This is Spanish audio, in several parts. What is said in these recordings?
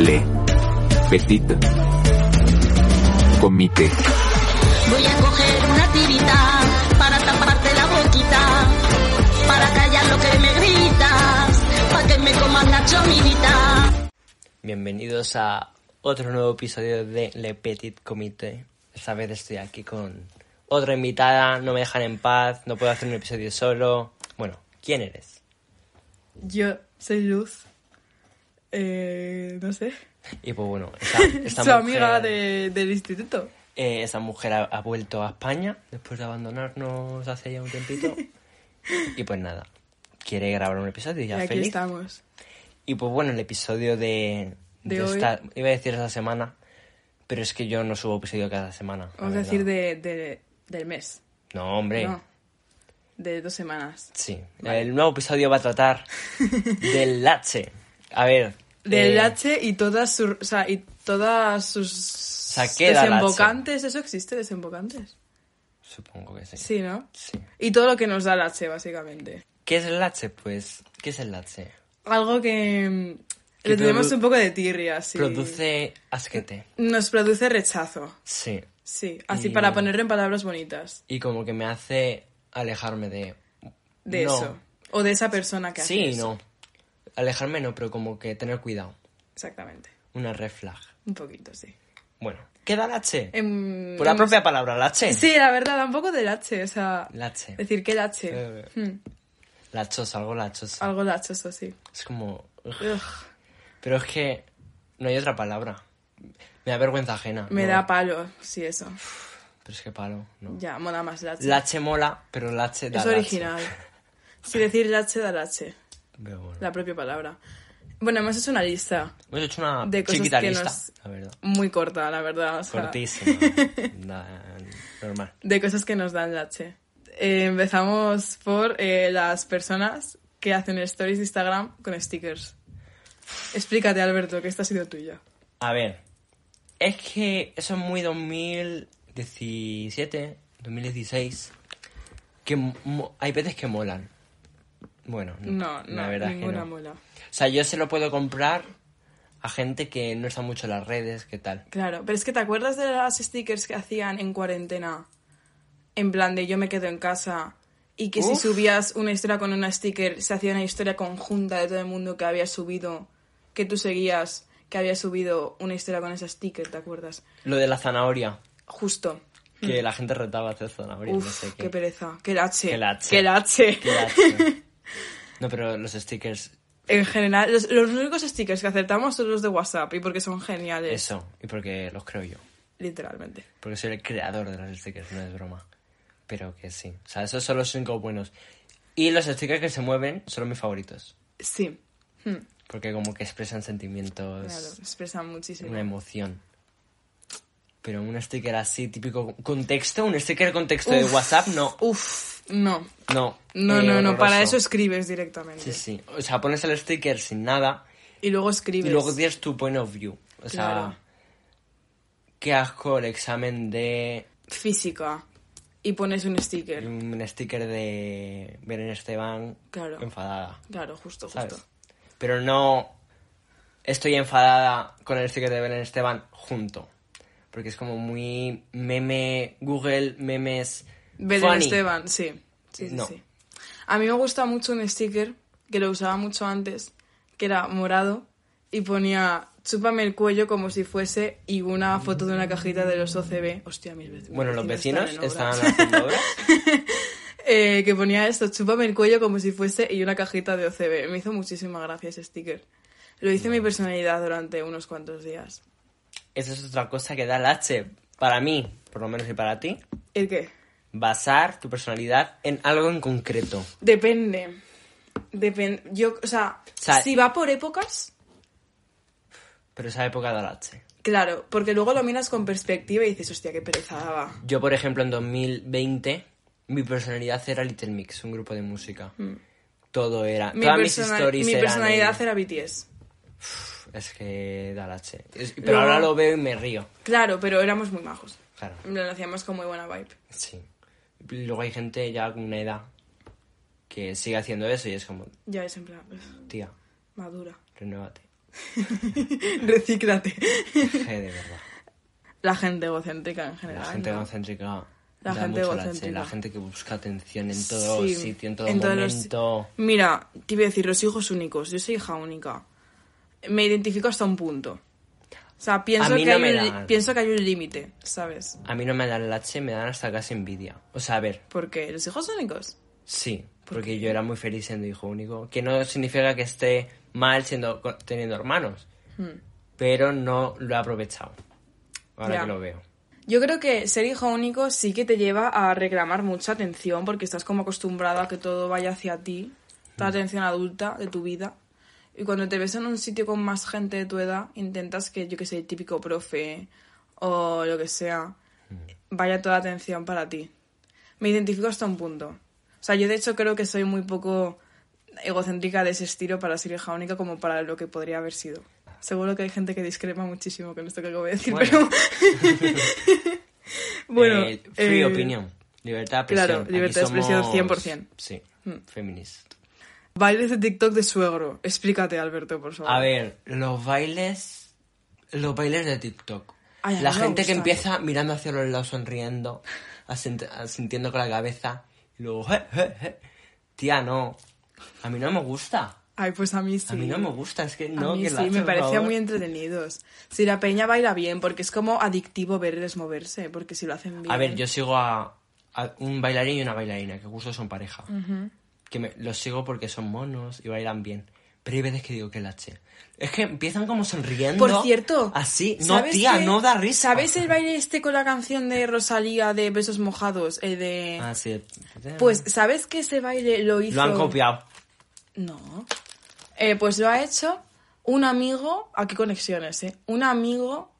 Le. Petit. Comité. Voy a coger una tirita para taparte la boquita, para callar lo que me gritas, para que me comas la chomidita. Bienvenidos a otro nuevo episodio de Le Petit Comité. Esta vez estoy aquí con otra invitada, no me dejan en paz, no puedo hacer un episodio solo. Bueno, ¿quién eres? Yo soy Luz. Eh, no sé. Y pues bueno, esta, esta Su mujer, amiga de- del instituto. eh, esa mujer ha, ha vuelto a España después de abandonarnos hace ya un tiempito. y pues nada, quiere grabar un episodio y Y ya aquí feliz. estamos. Y pues bueno, el episodio de, De hoy. esta, iba a decir esta semana, pero es que yo no subo episodio cada semana. Vamos a decir de, de- del mes. No, hombre. No. De dos semanas. Sí. El nuevo episodio va a tratar del lache. A ver. Del eh, H y todas sus. O sea, y todas sus. sea, ¿qué da desembocantes. ¿Eso existe, desembocantes? Supongo que sí. Sí, ¿no? Sí. Y todo lo que nos da el H, básicamente. ¿Qué es el lache? Pues, ¿qué es el lache? Algo que. mm, Que Le tenemos un poco de tirria, sí. Produce asquete. Nos produce rechazo. Sí. Sí, así Y- para ponerlo en palabras bonitas. Y como que me hace alejarme de... De No. eso. O de esa persona que hace Sí, eso. no. Alejarme no, pero como que tener cuidado. Exactamente. Una red flag. Un poquito, sí. Bueno, ¿qué da lache? Em, Por la hemos- propia palabra, lache. Sí, la verdad, da un poco del H, o sea... Lache. Decir que el H. Eh. Hmm, Lachoso, algo lachoso. algo lachoso, sí. Es como... ugh. Ugh, Pero es que no hay otra palabra. Me da vergüenza ajena. me no. da palo, sí, eso. Pero es que palo, no. Ya, mola más el H. Lache mola, pero lache da es lache. original. Si decir el H da el H, Pero bueno. la propia palabra. Bueno, hemos hecho una lista Hemos hecho una de cosas chiquita que lista, nos- la verdad. muy corta, la verdad. o sea, Cortísima. Normal. de cosas que nos dan H. Eh, empezamos por eh, las personas que hacen stories de Instagram con stickers. Explícate, Alberto, que esta ha sido tuya. A ver. Es que eso es muy 2017, 2016. Que hay veces que molan. Bueno, No, la no, verdad es que ninguna no. mola. O sea, yo se lo puedo comprar a gente que no está mucho en las redes, ¿qué tal? Claro, pero es que ¿te acuerdas de las stickers que hacían en cuarentena? En plan de yo me quedo en casa y que si subías una historia con una sticker se hacía una historia conjunta de todo el mundo que había subido, que tú seguías, que había subido una historia con esa sticker, ¿te acuerdas? Lo de la zanahoria. Justo. Que la gente retaba a hacer zanahoria, no. Uf, sé qué. qué pereza. Qué lache. Qué lache. Qué lache. Qué lache. No, pero los stickers, En general, los, los únicos stickers que acertamos son los de WhatsApp y porque son geniales. eso. Y porque los creo yo. Literalmente. Porque soy el creador de los stickers, no es broma. Pero que sí. O sea, esos son los cinco buenos. Y los stickers que se mueven son mis favoritos. Sí. Hmm, Porque como que expresan sentimientos, claro, expresan muchísimo. una emoción. Pero un sticker así, típico contexto, un sticker contexto de Uf. WhatsApp, no. Uf, no. No. No, Eh, no, no, para eso escribes directamente. Sí, sí. O sea, pones el sticker sin nada Y luego y escribes. luego tienes tu point of view. O sea, Claro. qué asco el examen de Física. Y pones un sticker. un sticker de Belén Esteban Claro. enfadada, Claro, justo, ¿sabes? justo. Pero no estoy enfadada con el sticker de Belén Esteban junto. Porque es como muy meme, Google, memes. Belén funny. Esteban, sí. Sí, sí, No. sí. A mí me gusta mucho un sticker que lo usaba mucho antes, que era morado y ponía chúpame el cuello como si fuese y una foto de una cajita de los OCB. Hostia, mis vecinos. Bueno, los vecinos obras. haciendo obras. Eh, que ponía esto, chúpame el cuello como si fuese y una cajita de OCB. Me hizo muchísima gracia ese sticker. Lo hice mi personalidad durante unos cuantos días. Esa es otra cosa que da el H. Para mí, por lo menos y para ti, ¿El qué? basar tu personalidad en algo en concreto. Depende. Depende. Yo, o sea, sea- si va por épocas, Pero esa época da el H. claro, porque luego lo miras con perspectiva y dices, hostia, qué pereza daba. Yo, por ejemplo, en 2020, mi personalidad era Little Mix, un grupo de música. Todo era. Mi, todas mis stories mi eran personalidad era BTS. Es que da el H. Es- pero ahora lo veo y me río. Claro, pero éramos muy majos. Claro. Lo hacíamos con muy buena vibe. Sí. Luego hay gente ya con una edad que sigue haciendo eso y es como, Ya es en plan, pues, tía, madura. renuévate. Recíclate. Je, de verdad. La gente egocéntrica en general. La gente ¿no? egocéntrica. La da gente mucho la egocéntrica. che, La gente que busca atención en todo Sí, sitio, en todo en todos los- momento. Mira, te iba a decir, los hijos únicos. Yo soy hija única. Me identifico hasta un punto. O sea, pienso, que, no hay un, pienso que hay un límite, ¿sabes? A mí no me dan lache, me dan hasta casi envidia. O sea, a ver, Porque los hijos únicos. sí, porque yo era muy feliz siendo hijo único. Que no significa que esté mal siendo teniendo hermanos. Hmm. Pero no lo he aprovechado. Ahora Ya. que lo veo. Yo creo que ser hijo único sí que te lleva a reclamar mucha atención porque estás como acostumbrado a que todo vaya hacia ti, la atención adulta de tu vida. Y cuando te ves en un sitio con más gente de tu edad, intentas que, yo que sé, el típico profe o lo que sea, vaya toda la atención para ti. Me identifico hasta un punto. O sea, yo de hecho creo que soy muy poco egocéntrica de ese estilo para ser hija única como para lo que podría haber sido. Seguro que hay gente que discrepa muchísimo con esto que acabo de decir, Bueno. pero... bueno, Eh, free eh, opinion. Libertad de claro, expresión. libertad de expresión somos- 100%. Sí, Hmm. feminist. Bailes de TikTok de suegro. Explícate, Alberto, por favor. A ver, los bailes. Los bailes de TikTok. Ay, la gente que empieza mirando hacia los lados, sonriendo, asintiendo con la cabeza, y luego. "Je, je, je". Tía, no. A mí no me gusta. Ay, pues a mí sí. A mí no me gusta, es que no. a mí que sí, la- me por parecía favor. muy entretenidos. Si la peña baila bien, porque es como adictivo verles moverse, porque si lo hacen bien... A ver, yo sigo a, a un bailarín y una bailarina, que justo son pareja. Que me, los sigo porque son monos y bailan bien. Pero hay veces que digo que lache. Es que empiezan como sonriendo. Por cierto, Así. No, ¿sabes tía, no da risa. ¿Sabes el baile este con la canción de Rosalía de Besos Mojados? De... Ah, sí. Pues, ¿sabes que ese baile lo hizo... Lo han copiado. No. Eh, pues lo ha hecho un amigo, aquí conexiones, ¿eh? Un amigo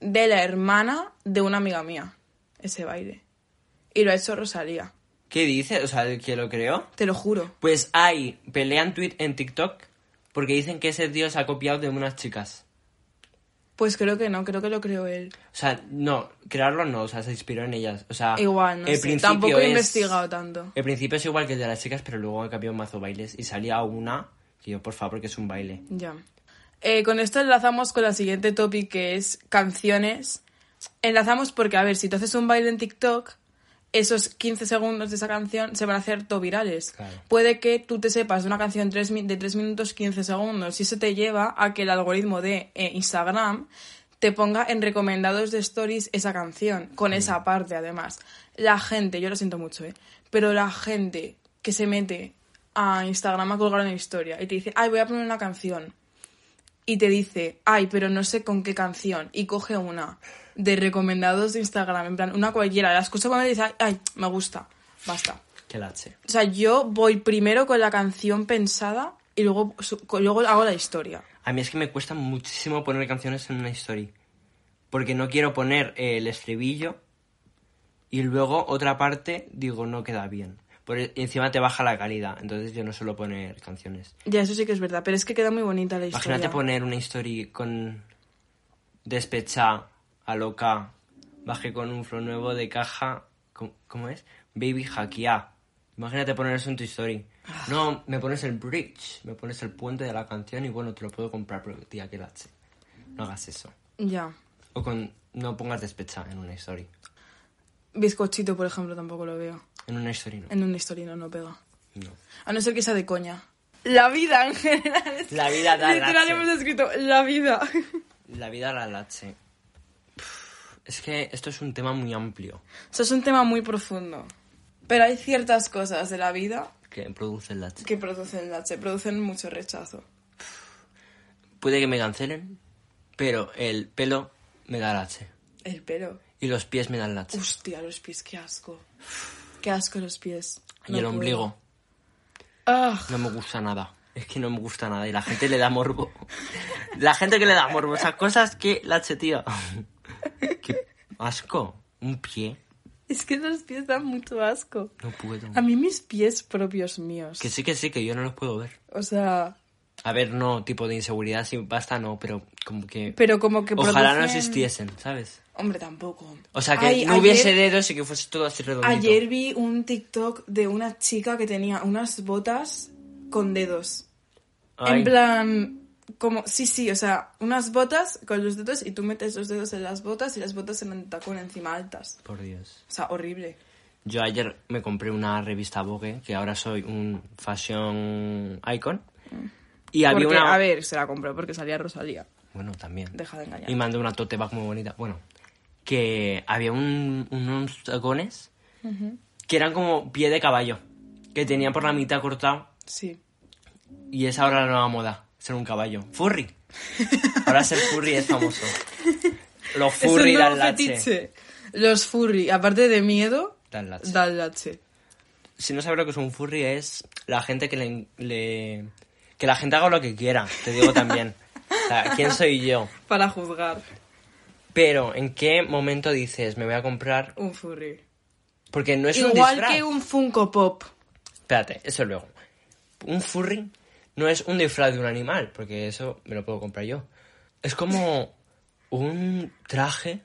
de la hermana de una amiga mía, ese baile. Y lo ha hecho Rosalía, ¿Qué dice? O sea, el que lo creó. te lo juro. Pues hay pelean tweet en TikTok porque dicen que ese tío se ha copiado de unas chicas. Pues creo que no, creo que lo creó él. O sea, no, crearlo no, o sea, se inspiró en ellas. O sea, Igual, no el sé. principio Tampoco he es- investigado tanto. El principio es igual que el de las chicas, pero luego ha cambiado mazo bailes y salía una que yo, por favor, que es un baile. Ya. Eh, con esto enlazamos con la siguiente topic que es canciones. Enlazamos porque, a ver, si tú haces un baile en TikTok, esos 15 segundos de esa canción se van a hacer todo virales. Claro. Puede que tú te sepas de una canción de 3 minutos 15 segundos y eso te lleva a que el algoritmo de eh, Instagram te ponga en recomendados de stories esa canción, con esa parte además. La gente, yo lo siento mucho, ¿eh? Pero la gente que se mete a Instagram a colgar una historia y te dice, ay, voy a poner una canción. Y te dice, ay, pero no sé con qué canción. Y coge una de recomendados de Instagram, en plan, una cualquiera. La escucha cuando dice, ay, ay, me gusta. Basta. Que lache. O sea, yo voy primero con la canción pensada y luego, su- luego hago la historia. A mí es que me cuesta muchísimo poner canciones en una story. Porque no quiero poner eh, el estribillo y luego otra parte digo no queda bien. Por e- encima te baja la calidad, entonces yo no suelo poner canciones. Ya, eso sí que es verdad, pero es que queda muy bonita la historia. Imagínate poner una story con despecha a loca, baje con un flow nuevo de caja, ¿cómo, cómo es? Baby hackea. Imagínate poner eso en tu story. No, me pones el bridge, me pones el puente de la canción y bueno, te lo puedo comprar, pero tía, que lache. No hagas eso. Ya. O con no pongas despecha en una story. Bizcochito, por ejemplo, tampoco lo veo. En una story no. En una historia no, no pega. No. A no ser que sea de coña. La vida en general. es- La vida da Literal lache. hemos escrito la vida. La vida la lache. Es que esto es un tema muy amplio Eso es un tema muy profundo. Pero hay ciertas cosas de la vida que produce el lache. que producen lache, producen mucho rechazo. Puede que me cancelen, pero el pelo me da lache. El pelo. Y los pies me dan lache. Hostia, los pies, qué asco. Qué asco los pies. y No el puedo. ombligo. Ah, No me gusta nada. Es que no me gusta nada. Y la gente le da morbo. La gente que le da morbo. Esas cosas que lache, tío. Qué asco. Un pie. es que los pies dan mucho asco. No puedo. A mí mis pies propios míos. Que sí, que sí, que yo no los puedo ver. O sea, A ver, no, tipo de inseguridad, sí, basta, no, pero como que... pero como que Ojalá no existiesen, ¿sabes? Hombre, tampoco. O sea, que Ay, no hubiese dedos y que fuese todo así redondito. Ayer vi un TikTok de una chica que tenía unas botas con dedos. Ay, En plan, como, sí, sí, o sea, unas botas con los dedos y tú metes los dedos en las botas y las botas en el tacón encima altas. Por Dios. O sea, horrible. Yo ayer me compré una revista Vogue, que ahora soy un fashion icon. Y había Porque, una... a ver, se la compró porque salía Rosalía. Bueno, también. Deja de engañar. Y mandé una tote bag muy bonita. Bueno, que había un- unos tacones que eran como pie de caballo. Que tenían por la mitad cortado. Sí. Y es ahora la nueva moda. Ser un caballo. Furry. Ahora ser furry es famoso. Los un furry dan lache. Los furry, aparte de miedo, Dan lache. dan lache. Si no sabes lo que es un furry, es la gente que le, le- Que la gente haga lo que quiera, te digo también. O sea, ¿quién soy yo? Para juzgar Pero, ¿en qué momento dices, me voy a comprar? un furry. Porque no es un Igual disfraz. que un Funko Pop. Espérate, eso luego. Un furry no es un disfraz de un animal, porque eso me lo puedo comprar yo. Es como un traje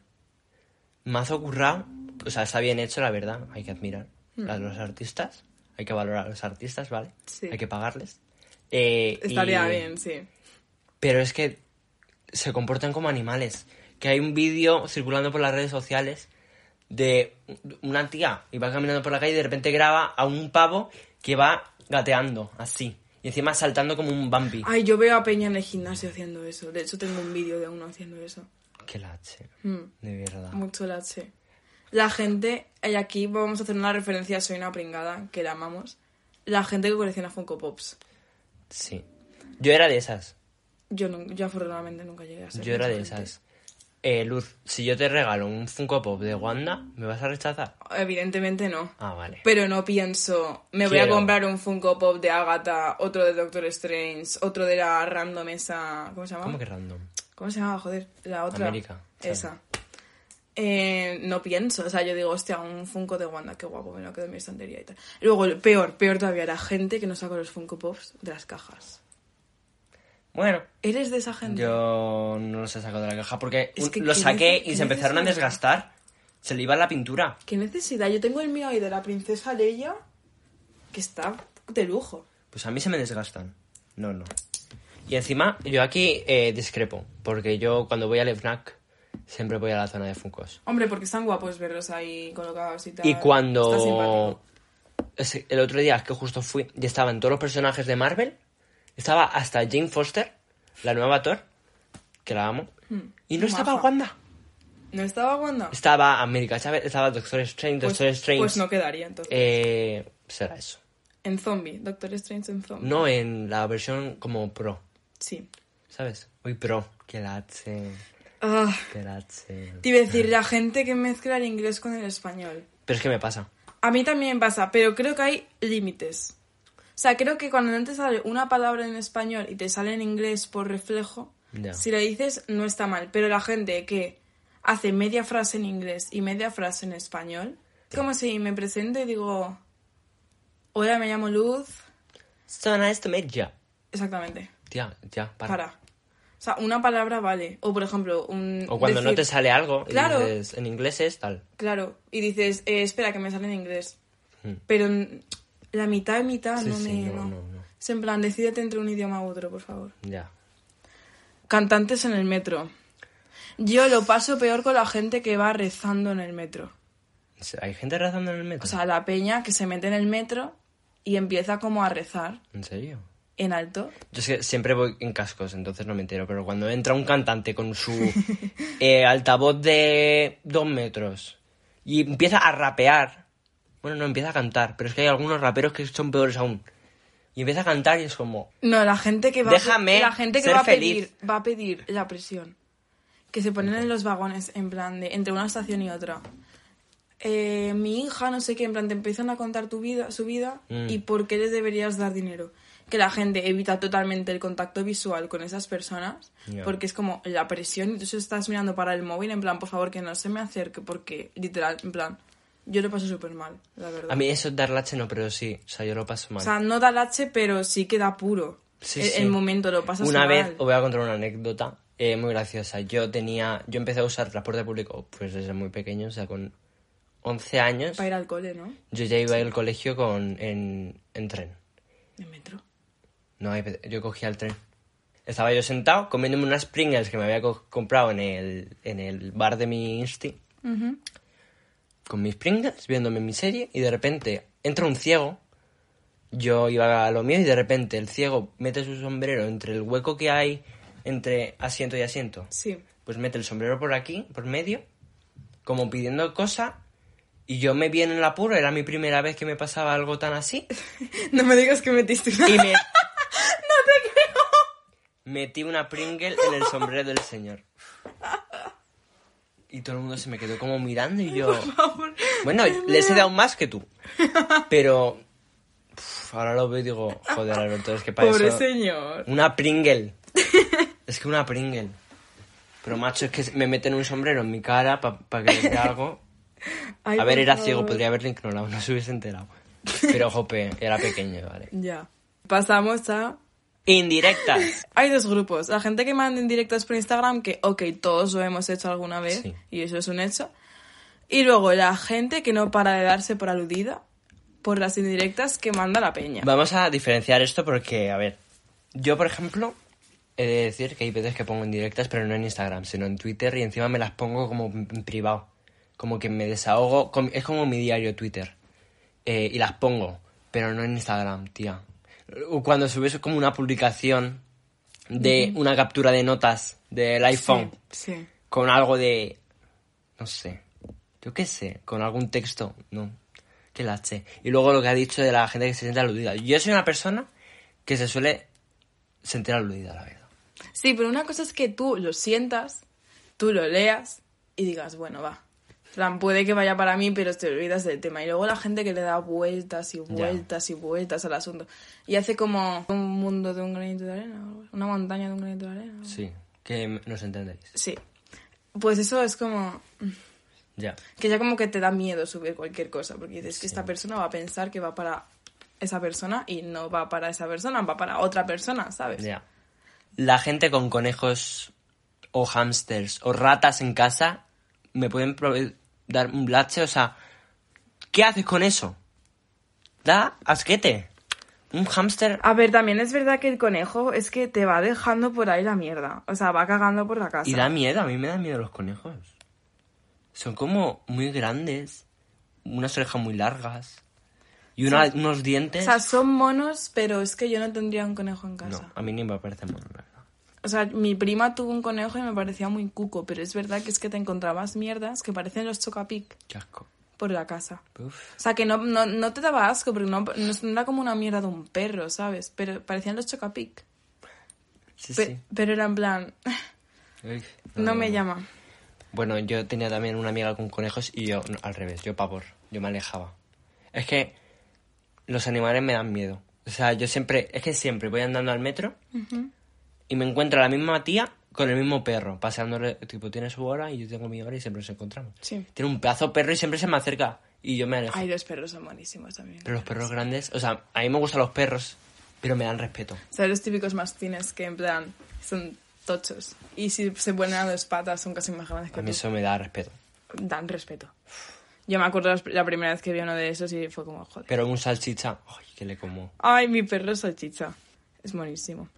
mazo currado. O sea, está bien hecho, la verdad. Hay que admirar a los artistas. Hay que valorar a los artistas, ¿vale? Sí. Hay que pagarles. Eh, Estaría y- bien, sí. Pero es que se comportan como animales. Que hay un vídeo circulando por las redes sociales de una tía y va caminando por la calle y de repente graba a un pavo que va gateando así. Y encima saltando como un Bambi. Ay, yo veo a Peña en el gimnasio haciendo eso. De hecho, tengo un vídeo de uno haciendo eso. Qué lache. Mm. De verdad. Mucho lache. La gente, y aquí vamos a hacer una referencia a Soy una pringada, que la amamos. La gente que colecciona Funko Pops. Sí. Yo era de esas. Yo, no, yo afortunadamente nunca llegué a ser. Yo era de gente. esas. Eh, Luz, si yo te regalo un Funko Pop de Wanda, ¿me vas a rechazar? Evidentemente no. Ah, vale. Pero no pienso, me voy a comprar un Funko Pop de Agatha, otro de Doctor Strange, otro de la random esa... ¿Cómo se llama? ¿Cómo que random? ¿Cómo se llama? Joder, la otra. América, Esa. Eh, no pienso, o sea, yo digo, hostia, un Funko de Wanda, qué guapo, me lo quedo en mi estantería y tal. Luego, peor, peor todavía, la gente que no saca los Funko Pops de las cajas. Bueno, ¿Eres de esa gente? Yo no los he sacado de la caja porque Es que los qué saqué y se empezaron a desgastar. Se le iba la pintura. ¿Qué necesidad? Yo tengo el mío ahí de la princesa Leia, que está de lujo. Pues a mí se me desgastan. No, no. Y encima, yo aquí eh, discrepo. Porque yo cuando voy al FNAC siempre voy a la zona de Funkos. Hombre, porque están guapos verlos ahí colocados y tal. Y cuando... El otro día que justo fui y estaban todos los personajes de Marvel. Estaba hasta Jane Foster, la nueva Thor, que la amo. Y no estaba. Maja. Wanda. ¿No estaba Wanda? Estaba América Chávez, estaba Doctor Strange, Pues, Doctor Strange. pues no quedaría entonces. Eh, será eso. En zombie, Doctor Strange en zombie. No en la versión como pro, Sí. ¿sabes? Uy, pro. Que lache. Ah, Que lache. te iba a decir, la gente que mezcla el inglés con el español. Pero es que me pasa. A mí también pasa, pero creo que hay límites. O sea, creo que cuando no te sale una palabra en español y te sale en inglés por reflejo, Ya. si la dices no está mal. Pero la gente que hace media frase en inglés y media frase en español, es como si me presento y digo, hola, me llamo Luz. So nice to meet you. Exactamente, Tía, ya, para. para. O sea, una palabra vale. O por ejemplo, un... O cuando no te sale algo y Claro. dices, en inglés es tal. Claro, y dices, eh, espera, que me sale en inglés. Mm. Pero la mitad y mitad Sí, no sí, me... no, no. no, no. Es en plan, decídete entre un idioma u otro, por favor. Ya. Cantantes en el metro. Yo lo paso peor con la gente que va rezando en el metro. ¿Hay gente rezando en el metro? O sea, la peña que se mete en el metro y empieza como a rezar ¿En serio? en alto. Yo es que siempre voy en cascos, entonces no me entero. Pero cuando entra un cantante con su eh, altavoz de dos metros y empieza a rapear, bueno, no empieza a cantar, pero es que hay algunos raperos que son peores aún. Y empieza a cantar y es como, No, la gente que va, Déjame la gente que va a feliz. pedir va a pedir la presión. Que se ponen en los vagones en plan de entre una estación y otra. Eh, mi hija, no sé qué, en plan te empiezan a contar tu vida, su vida Mm. y por qué les deberías dar dinero. Que la gente evita totalmente el contacto visual con esas personas porque es como la presión y tú estás mirando para el móvil en plan, por favor, que no se me acerque porque literal, en plan, yo lo paso súper mal, la verdad. a mí eso dar lache no, pero sí, o sea, yo lo paso mal. O sea, no da lache, pero sí que da puro. Sí, el, sí. el momento lo pasas Una mal. vez os voy a contar una anécdota eh, muy graciosa. Yo tenía, yo empecé a usar transporte público pues desde muy pequeño, o sea, con 11 años. Para ir al cole, ¿no? Yo ya iba al colegio con, en, en tren. En metro. No, yo cogía el tren. Estaba yo sentado comiéndome unas Pringles que me había co- comprado en el, en el bar de mi Insti. Con mis Pringles, viéndome mi serie, y de repente entra un ciego. Yo iba a lo mío y de repente el ciego mete su sombrero entre el hueco que hay entre asiento y asiento. Sí. Pues mete el sombrero por aquí, por medio, como pidiendo cosa. Y yo me vi en el apuro, era mi primera vez que me pasaba algo tan así. No me digas que metiste una... Y me... ¡No te creo! Metí una Pringle en el sombrero del señor. Y todo el mundo se me quedó como mirando y yo... Bueno, les he dado más que tú. Pero... uf, ahora lo veo y digo, joder, Alberto, es que para Pobre eso... señor. Una Pringle. Es que una Pringle. Pero macho, es que me meten un sombrero en mi cara para que le dé algo. Ay, A ver, por era favor. ciego, podría haberle ignorado, no se hubiese enterado. Pero, jope, era pequeño, vale. Ya. Pasamos a... Indirectas. Hay dos grupos. La gente que manda indirectas por Instagram, que, ok, todos lo hemos hecho alguna vez, Sí. y eso es un hecho. Y luego la gente que no para de darse por aludida por las indirectas que manda la peña. Vamos a diferenciar esto porque, a ver, yo, por ejemplo, he de decir que hay veces que pongo indirectas, pero no en Instagram, sino en Twitter y encima me las pongo como en privado. Como que me desahogo, es como mi diario Twitter. Eh, y las pongo, pero no en Instagram, tía. O Cuando subes como una publicación de una captura de notas del iPhone Sí, sí. con algo de. No sé. Yo qué sé. Con algún texto. No. Que lache. Y luego lo que ha dicho de la gente que se siente aludida. Yo soy una persona que se suele sentir aludida, la verdad. Sí, pero una cosa es que tú lo sientas, tú lo leas y digas, bueno, va. Plan, puede que vaya para mí, pero te olvidas del tema. Y luego la gente que le da vueltas y vueltas y vueltas al asunto. Y hace como un mundo de un granito de arena, una montaña de un granito de arena. Sí. Que nos entendéis. Sí. Pues eso es como... Ya. Que ya como que te da miedo subir cualquier cosa, porque dices que esta persona va a pensar que va para esa persona y no va para esa persona, va para otra persona, ¿sabes? Ya. La gente con conejos o hámsters o ratas en casa me pueden dar un lache, o sea, ¿qué haces con eso? Da asquete. Un hámster A ver, también es verdad que el conejo es que te va dejando por ahí la mierda. O sea, va cagando por la casa. Y da miedo, a mí me da miedo los conejos. Son como muy grandes, unas orejas muy largas y una- unos O dientes. sea, son monos, pero es que yo no tendría un conejo en no, casa. a mí ni me parece mono. O sea, mi prima tuvo un conejo y me parecía muy cuco, pero es verdad que es que te encontrabas mierdas que parecen los chocapic Qué asco. por la casa. Uf. O sea, que no, no, no te daba asco, porque no, no era como una mierda de un perro, ¿sabes? Pero parecían los chocapic. Sí, Pe- sí. Pero era en plan, Uy, no me llama. Bueno, yo tenía también una amiga con conejos y yo no, al revés, yo pavor, yo me alejaba. Es que los animales me dan miedo. O sea, yo siempre, es que siempre voy andando al metro y me encuentro a la misma tía con el mismo perro, paseándole, tipo, tiene su hora y yo tengo mi hora y siempre nos encontramos. Sí. Tiene un pedazo de perro y siempre se me acerca y yo me alejo. Ay, los perros son buenísimos también. Pero los perros grandes, o sea, a mí me gustan los perros, pero me dan respeto. ¿Sabes los típicos mastines que en plan son tochos? Y si se ponen a dos patas son casi más grandes que A mí tú. eso me da respeto. Dan respeto. Yo me acuerdo la primera vez que vi uno de esos y fue como, joder. Pero un salchicha, ay, que le como. Ay, mi perro es salchicha. Es buenísimo.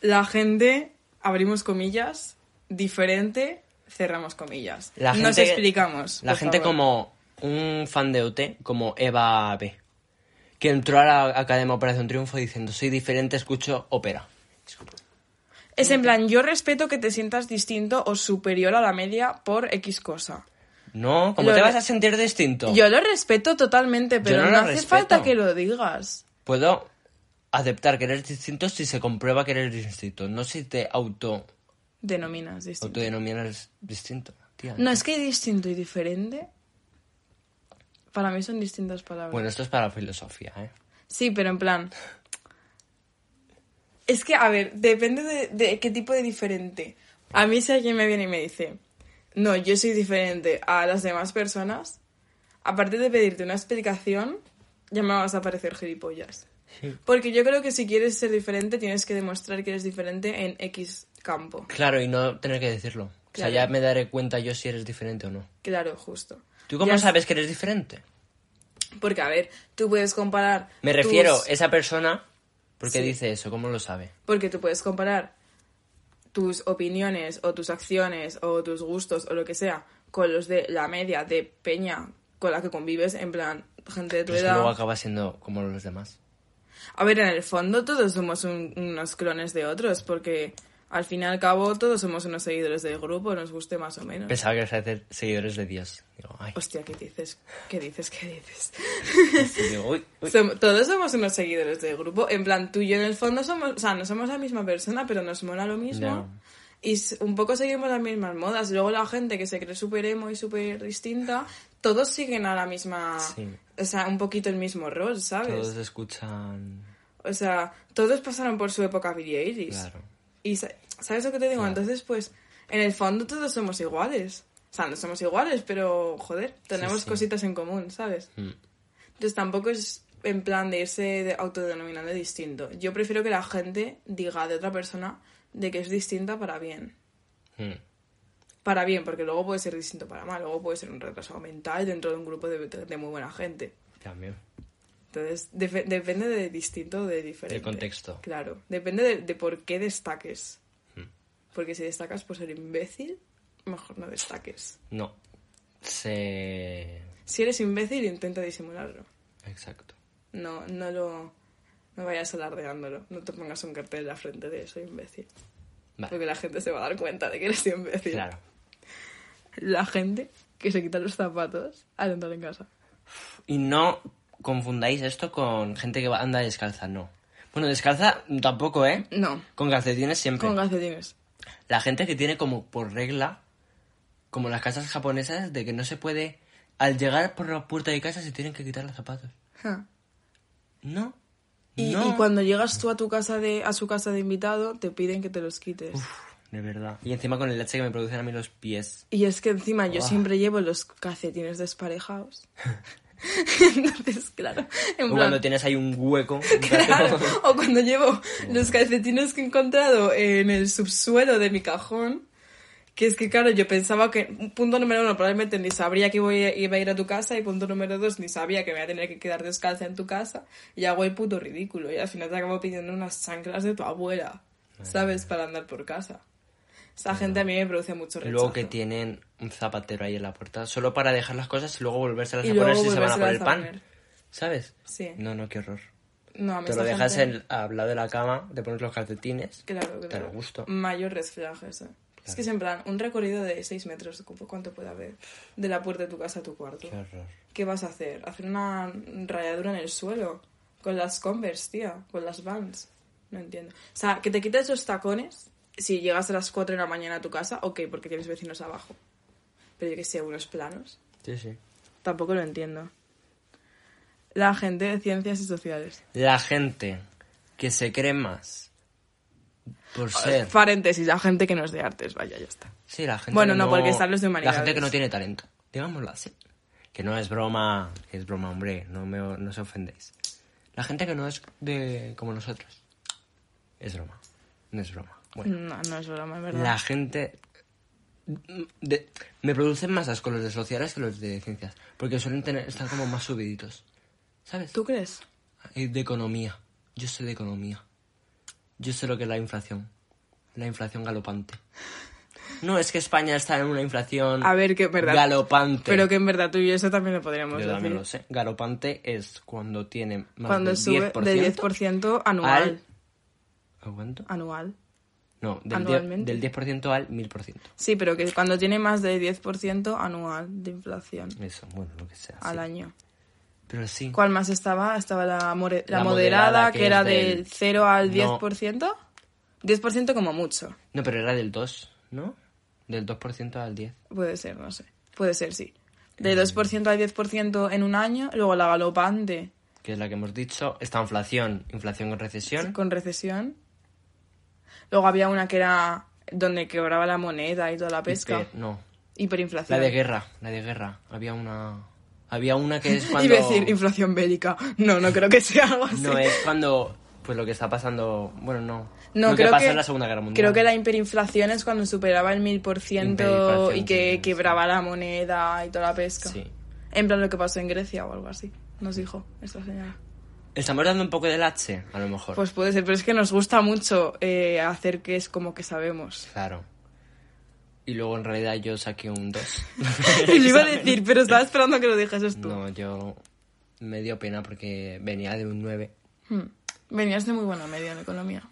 La gente, abrimos comillas, diferente, cerramos comillas. La Nos gente- explicamos. La gente favor. como un fan de OT, como Eva B, que entró a la Academia Operación Triunfo diciendo, soy diferente, escucho ópera. Es en plan, yo respeto que te sientas distinto o superior a la media por X cosa. No, ¿cómo Lo te vas a sentir distinto? Yo lo respeto totalmente, pero no hace respeto. falta que lo digas. Puedo aceptar que eres distinto si se comprueba que eres distinto, no si te auto Denominas distinto. autodenominas distinto. tía. No, es que distinto y diferente. Para mí son distintas palabras. Bueno, esto es para filosofía, ¿eh? Sí, pero en plan. Es que, a ver, depende de, de qué tipo de diferente. A mí, si alguien me viene y me dice, no, yo soy diferente a las demás personas, aparte de pedirte una explicación, ya me vas a parecer gilipollas. Porque yo creo que si quieres ser diferente, tienes que demostrar que eres diferente en X campo. Claro, y no tener que decirlo. O sea, ya me daré cuenta yo si eres diferente o no. Claro, justo. ¿Tú cómo Ya sabes que eres diferente? Porque, a ver, tú puedes comparar. Me refiero, tus- esa persona, ¿por qué Sí. dice eso? ¿Cómo lo sabe? Porque tú puedes comparar tus opiniones o tus acciones o tus gustos o lo que sea con los de la media de peña con la que convives, en plan, gente de tu Pero edad. luego acaba siendo como los demás. A ver, en el fondo todos somos un- unos clones de otros, porque al fin y al cabo todos somos unos seguidores del grupo, nos guste más o menos. Pensaba que hacer seguidores de Dios. Digo, ay. Hostia, ¿qué dices? ¿Qué dices? ¿Qué dices? Sí, digo, uy, uy. Som- todos somos unos seguidores del grupo. En plan, tú y yo en el fondo somos, o sea, no somos la misma persona, pero nos mola lo mismo. Y un poco seguimos las mismas modas. Luego la gente que se cree súper emo y súper distinta, todos siguen a la misma... Sí. O sea, un poquito el mismo rol, ¿sabes? Todos escuchan. O sea, todos pasaron por su época Billie Eilish. Claro. Y sa- ¿sabes lo que te digo? Claro. Entonces, pues, en el fondo todos somos iguales. O sea, no somos iguales, pero, joder, tenemos sí. cositas en común, ¿sabes? Mm. Entonces tampoco es en plan de irse de- autodenominando distinto. Yo prefiero que la gente diga de otra persona de que es distinta para bien. Mm. Para bien, porque luego puede ser distinto para mal. Luego puede ser un retrasado mental dentro de un grupo de, de muy buena gente. También. Entonces, defe- depende de distinto o de diferente. Del contexto. Claro, depende de, de por qué destaques. Hmm. Porque si destacas por ser imbécil, mejor no destaques. No. Se. Si eres imbécil, intenta disimularlo. Exacto. No, no lo... No vayas alardeándolo. No te pongas un cartel en la frente de soy imbécil. Vale. Porque la gente se va a dar cuenta de que eres imbécil. Claro. La gente que se quita los zapatos al entrar en casa. Y no confundáis esto con gente que anda descalza, no. Bueno, descalza tampoco, ¿eh? No, Con calcetines siempre. con calcetines. La gente que tiene como por regla, como las casas japonesas, de que no se puede, al llegar por la puerta de casa se tienen que quitar los zapatos. No. Y, no. y cuando llegas tú a tu casa de a su casa de invitado, te piden que te los quites. Uf, de verdad. Y encima con el leche que me producen a mí los pies. Y es que encima yo siempre llevo los calcetines desparejados. Entonces, claro, en O plan, cuando tienes ahí un hueco. claro, o cuando llevo los calcetines que he encontrado en el subsuelo de mi cajón, que es que claro, yo pensaba que, punto número uno, probablemente ni sabría que voy iba a ir a tu casa, y punto número dos, ni sabía que me iba a tener que quedar descalza en tu casa, y hago el puto ridículo, y al final te acabo pidiendo unas chanclas de tu abuela, ¿sabes? Para andar por casa. Esa gente a mí me produce mucho Y rechazo. luego que tienen un zapatero ahí en la puerta, solo para dejar las cosas y luego volvérselas Y a poner si se van a poner el pan. poner. ¿Sabes? Sí. No, no, qué horror. No, a mí Te lo dejas gente- en- al lado de la cama, te pones los calcetines. Claro, claro. Te lo gusto. Mayor flag eso. Es que es en plan, un recorrido de 6 metros, ¿cu- ¿cuánto puede haber? De la puerta de tu casa a tu cuarto. Qué horror. ¿Qué vas a hacer? ¿Hacer una rayadura en el suelo? Con las Converse, tía. Con las Vans. No entiendo. O sea, que te quites los tacones si llegas a las 4 de la mañana a tu casa, ok, porque tienes vecinos abajo. Pero yo que sé, unos planos. Sí, sí. Tampoco lo entiendo. La gente de ciencias y sociales. La gente que se cree más por ser... Paréntesis, la gente que no es de artes, vaya, ya está. Sí, la gente Bueno, que no, porque están los de La humanidades. gente que no tiene talento. Digámoslo así. Que no es broma, que es broma, hombre, no, me, no os ofendéis. La gente que no es de como nosotros. Es broma. No es broma. Bueno. No, no es broma, es verdad. La gente... de- me producen más asco los de sociales que los de ciencias. Porque suelen tener, estar como más subiditos. ¿Sabes? ¿Tú crees? De economía. Yo sé de economía. Yo sé lo que es la inflación. La inflación galopante. No, es que España está en una inflación A ver, que en verdad. galopante. Pero que en verdad tú y yo eso también lo podríamos Yo también lo decir. sé. Galopante es cuando tiene más Cuando del sube 10%. del 10% anual. al- ¿A cuánto? Anual. No, del, Anualmente. 10, del 10% al 1000%. Sí, pero que cuando tiene más del 10% anual de inflación Eso, bueno, lo que sea. al sí. año. Pero sí. ¿Cuál más estaba? Estaba la, more- la, La moderada, moderada, que, que era del- del 0 al No. 10%. 10% como mucho. No, pero era del 2, ¿no? Del 2% al 10. Puede ser, no sé. Puede ser, sí. De Eh. 2% al 10% en un año, luego la galopante Que es la que hemos dicho. Esta inflación, inflación con recesión. con recesión. Luego había una que era donde quebraba la moneda y toda la pesca. Hiper- no, Hiperinflación. La de guerra, la de guerra. Había una. Había una que es cuando. Iba a decir inflación bélica. No, no creo que sea algo así. No es cuando. Pues lo que está pasando. Bueno, no. No, lo creo que que, en la Segunda Guerra Mundial. Creo que la hiperinflación es cuando superaba el 1000% Hiperinflación, y que sí, sí. quebraba la moneda y toda la pesca. Sí. En plan lo que pasó en Grecia o algo así. Nos dijo esta señora. Estamos dando un poco del H, a lo mejor. Pues puede ser, pero es que nos gusta mucho eh, hacer que es como que sabemos. Claro. Y luego en realidad yo saqué un 2. Y lo iba a decir, pero estaba esperando a que lo dijeses tú. No, yo me dio pena porque venía de un 9 Hmm. Venías de muy buena media en economía.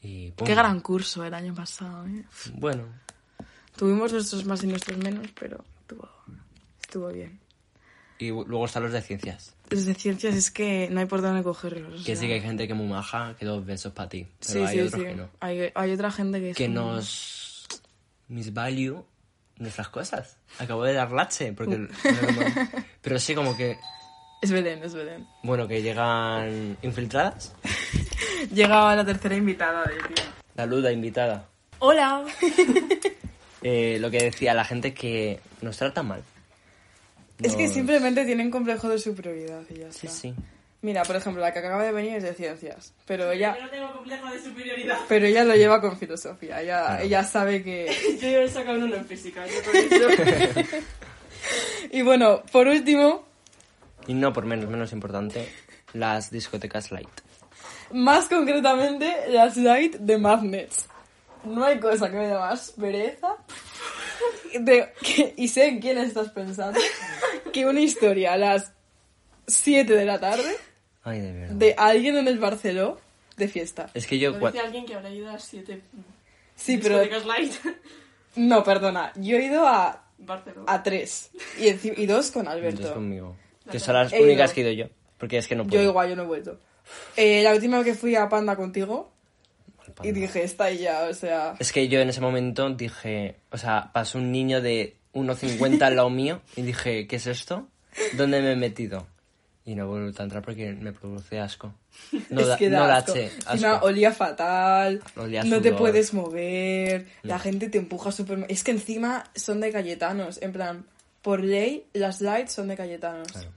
y pum. Qué gran curso el año pasado, ¿eh? Bueno, Tuvimos nuestros más y nuestros menos, pero estuvo, estuvo bien. y luego están los de ciencias. Los de ciencias es que no hay por dónde cogerlos. Que sea. sí que hay gente que es muy maja, que dos besos para ti. Pero Sí, hay sí, otros sí. que no. Hay, hay otra gente que Que nos misvalue nuestras cosas. Acabo de dar lache, porque... Uh. Pero sí, como que... Es Belén, es Belén. Bueno, que llegan infiltradas. Llegaba la tercera invitada de tío. La Luda invitada. ¡Hola! Eh, lo que decía la gente que nos trata mal. Es que simplemente tienen complejo de superioridad y ya Sí, está. sí. Mira, por ejemplo, la que acaba de venir es de ciencias, pero ella, Yo no tengo complejo de superioridad. pero ella lo lleva con filosofía. Ella, Claro. ella sabe que... Yo he sacado uno en física. Yo eso. Y bueno, por último, Y no por menos, menos importante, las discotecas light. más concretamente, las light de Magnets. No hay cosa que me dé más pereza de, que- y sé en quién estás pensando que una historia a las 7 de la tarde Ay, de verdad. de alguien en el Barceló de fiesta. Es que yo... Dice alguien que habrá ido a siete Sí, pero... light. No, perdona. Yo he ido a, Barcelona. a tres y, y dos con Entonces Alberto. conmigo. Que son las He ido. únicas que he ido yo. Porque es que no puedo. Yo igual, yo no he vuelto. Eh, la última vez que fui a Panda contigo Al y panda. dije, está ya, o sea... Es que yo en ese momento dije... O sea, pasó un niño de 1,50 al lado mío y dije, ¿qué es esto? ¿Dónde me he metido? Y no he vuelto a entrar porque me produce asco. No, es que da no da asco. che, Encima olía fatal, Olía no te puedes mover, la gente te empuja súper... Es que encima son de Cayetanos, en plan, por ley las lights son de Cayetanos. Claro.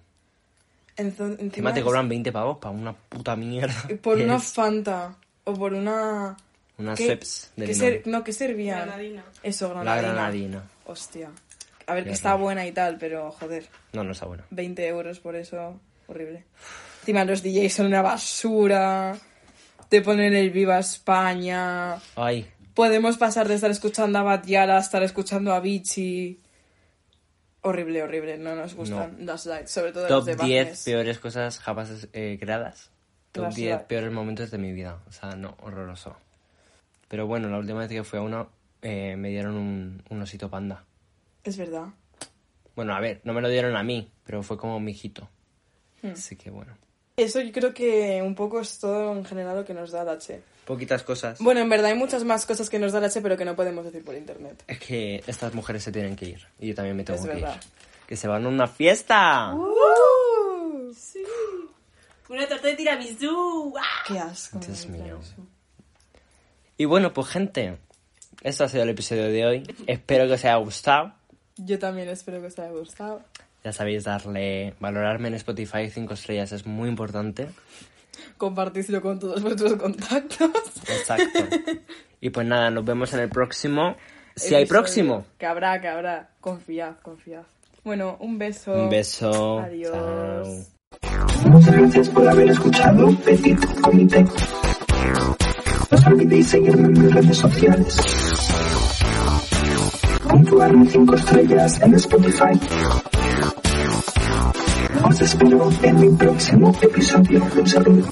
Enzo- Encima encima te es- cobran 20 pavos para una puta mierda. Por que una es Fanta o por una... ¿qué- Schweppes de qué ser- No, que servían? Granadina. Eso, La granadina. granadina. Hostia. A ver, Qué que está buena y tal, pero joder, No, no está bueno. 20 euros por eso, horrible. Encima los DJs son una basura, te ponen el Viva España, Ay, podemos pasar de estar escuchando a Batiala a estar escuchando a Vichy. Horrible, horrible, no nos gustan las lights, sobre todo top los de 10 Bagnes. peores cosas jamás eh, creadas. Top Las 10 la- peores momentos de mi vida. O sea, no, horroroso. Pero bueno, la última vez que fui a uno eh, me dieron un, un osito panda. Es verdad. Bueno, a ver, no me lo dieron a mí, pero fue como mi hijito. Hmm. Así que bueno. Eso yo creo que un poco es todo en general lo que nos da el H. Poquitas cosas. Bueno, en verdad hay muchas más cosas que nos da el H, pero que no podemos decir por internet. Es que estas mujeres se tienen que ir. Y yo también me tengo Es que verdad. ir. Que se van a una fiesta. ¡Uh! Sí. Una torta de tiramisú. ¡guau! ¡Qué asco! Dios mío. Y bueno, pues gente, esto ha sido el episodio de hoy. Espero que os haya gustado. Yo también espero que os haya gustado. Ya sabéis, darle, valorarme en Spotify 5 estrellas es muy importante. Compartidlo con todos vuestros contactos. Exacto. Y pues nada, nos vemos en el próximo. Si hay próximo. Que habrá, que habrá. Confiad, confiad. Bueno, un beso. Un beso. Adiós. Chao. Muchas gracias por haber escuchado Petit Comité. No os olvidéis seguirme en mis redes sociales. Puntuarme 5 estrellas en Spotify. Os espero en mi próximo episodio. Un saludo.